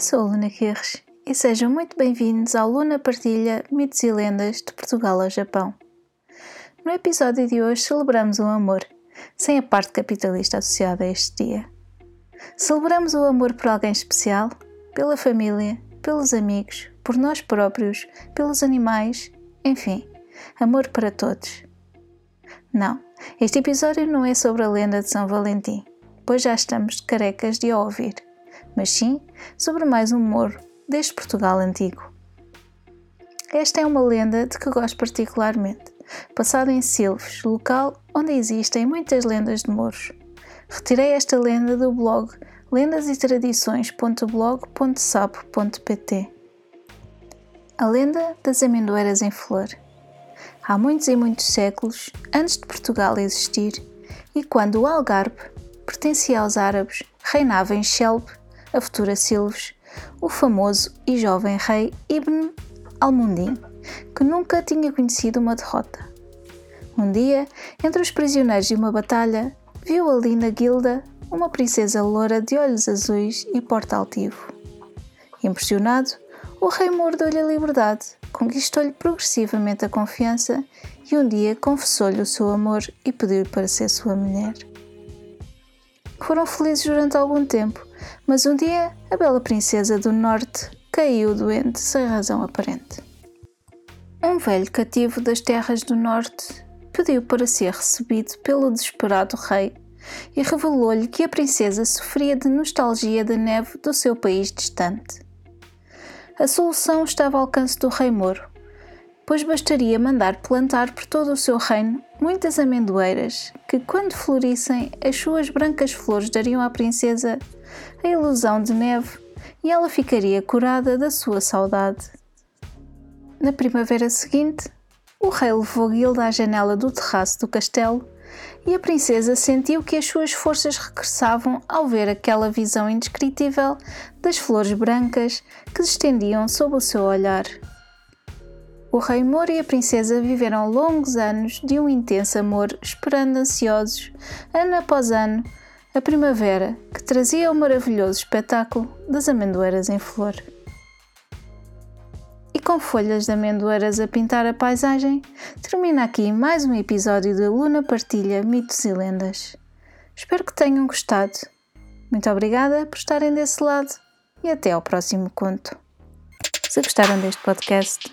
Eu sou a Luna Guerres e sejam muito bem-vindos ao Luna Partilha Mitos e Lendas de Portugal ao Japão. No episódio de hoje celebramos o amor, sem a parte capitalista associada a este dia. Celebramos o amor por alguém especial, pela família, pelos amigos, por nós próprios, pelos animais, enfim, amor para todos. Não, este episódio não é sobre a lenda de São Valentim, pois já estamos carecas de a ouvir mas sim sobre mais um morro deste Portugal antigo. Esta é uma lenda de que gosto particularmente, passada em Silves, local onde existem muitas lendas de morros. Retirei esta lenda do blog lendasitradiciões.blog.sapo.pt A lenda das amendoeiras em flor. Há muitos e muitos séculos, antes de Portugal existir, e quando o Algarve pertencia aos árabes, reinava em Chelbe a futura Silves, o famoso e jovem rei Ibn al-Mundin, que nunca tinha conhecido uma derrota. Um dia, entre os prisioneiros de uma batalha, viu ali na guilda uma princesa loura de olhos azuis e porte altivo. Impressionado, o rei mordou-lhe a liberdade, conquistou-lhe progressivamente a confiança e um dia confessou-lhe o seu amor e pediu-lhe para ser sua mulher. Foram felizes durante algum tempo, mas um dia a bela princesa do norte caiu doente sem razão aparente. Um velho cativo das terras do norte pediu para ser recebido pelo desesperado rei e revelou-lhe que a princesa sofria de nostalgia da neve do seu país distante. A solução estava ao alcance do rei Moro, pois bastaria mandar plantar por todo o seu reino muitas amendoeiras, que, quando florissem, as suas brancas flores dariam à princesa a ilusão de neve e ela ficaria curada da sua saudade. Na primavera seguinte, o rei levou Gilda à janela do terraço do castelo e a princesa sentiu que as suas forças regressavam ao ver aquela visão indescritível das flores brancas que se estendiam sob o seu olhar. O rei Moro e a princesa viveram longos anos de um intenso amor, esperando ansiosos, ano após ano, a primavera que trazia o maravilhoso espetáculo das amendoeiras em flor. E com folhas de amendoeiras a pintar a paisagem, termina aqui mais um episódio de Luna Partilha Mitos e Lendas. Espero que tenham gostado. Muito obrigada por estarem desse lado e até ao próximo conto. Se gostaram deste podcast,